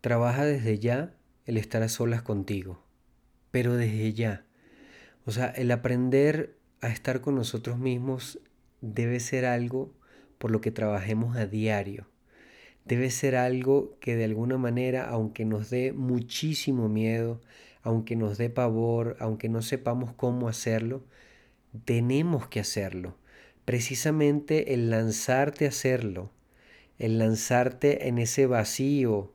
Trabaja desde ya el estar a solas contigo, pero desde ya. O sea, el aprender a estar con nosotros mismos debe ser algo por lo que trabajemos a diario. Debe ser algo que de alguna manera, aunque nos dé muchísimo miedo, aunque nos dé pavor, aunque no sepamos cómo hacerlo, tenemos que hacerlo. Precisamente el lanzarte a hacerlo, el lanzarte en ese vacío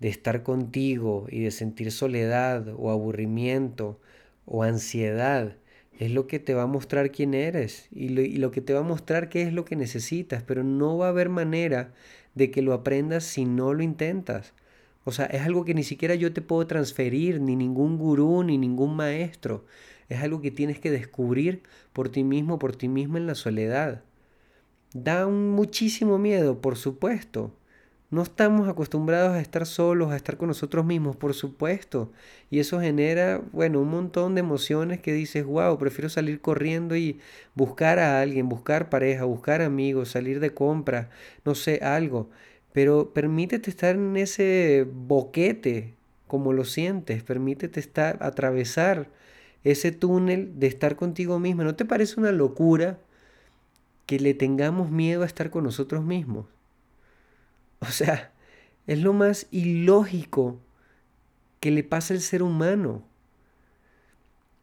de estar contigo y de sentir soledad o aburrimiento o ansiedad, es lo que te va a mostrar quién eres y lo, que te va a mostrar qué es lo que necesitas, pero no va a haber manera de que lo aprendas si no lo intentas. O sea, es algo que ni siquiera yo te puedo transferir, ni ningún gurú, ni ningún maestro. Es algo que tienes que descubrir por ti mismo, por ti mismo en la soledad. Da muchísimo miedo, por supuesto. No estamos acostumbrados a estar solos, a estar con nosotros mismos, por supuesto. Y eso genera, bueno, un montón de emociones que dices, wow, prefiero salir corriendo y buscar a alguien, buscar pareja, buscar amigos, salir de compra, no sé, algo. Pero permítete estar en ese boquete, como lo sientes, permítete estar, atravesar ese túnel de estar contigo mismo. ¿No te parece una locura que le tengamos miedo a estar con nosotros mismos? O sea, es lo más ilógico que le pasa al ser humano.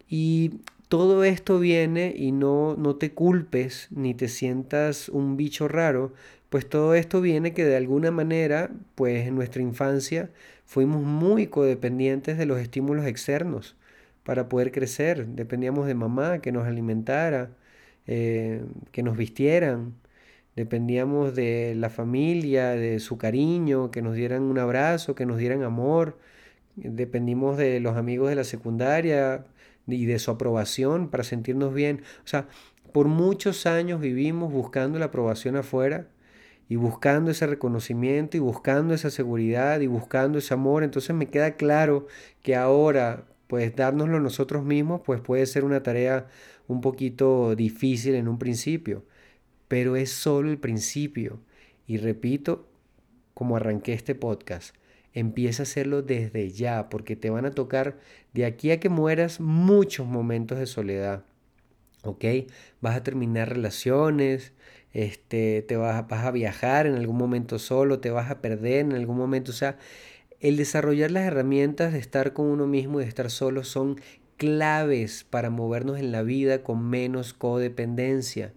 Y todo esto viene y no, no te culpes ni te sientas un bicho raro, pues todo esto viene que de alguna manera, pues en nuestra infancia fuimos muy codependientes de los estímulos externos para poder crecer. Dependíamos de mamá que nos alimentara, eh, que nos vistieran, Dependíamos de la familia, de su cariño, que nos dieran un abrazo, que nos dieran amor. Dependimos de los amigos de la secundaria y de su aprobación para sentirnos bien. O sea, por muchos años vivimos buscando la aprobación afuera y buscando ese reconocimiento y buscando esa seguridad y buscando ese amor. Entonces me queda claro que ahora, pues dárnoslo nosotros mismos, pues puede ser una tarea un poquito difícil en un principio pero es solo el principio. Y repito, como arranqué este podcast, empieza a hacerlo desde ya, porque te van a tocar de aquí a que mueras muchos momentos de soledad. ¿Ok? Vas a terminar relaciones, este, te vas, vas a viajar en algún momento solo, te vas a perder en algún momento. O sea, el desarrollar las herramientas de estar con uno mismo y de estar solo son claves para movernos en la vida con menos codependencia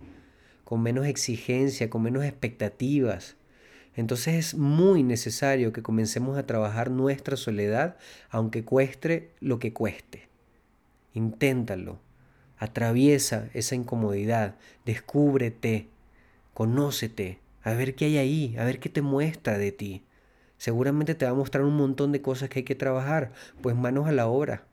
con menos exigencia, con menos expectativas. Entonces es muy necesario que comencemos a trabajar nuestra soledad, aunque cueste lo que cueste. Inténtalo. Atraviesa esa incomodidad, descúbrete, conócete, a ver qué hay ahí, a ver qué te muestra de ti. Seguramente te va a mostrar un montón de cosas que hay que trabajar, pues manos a la obra.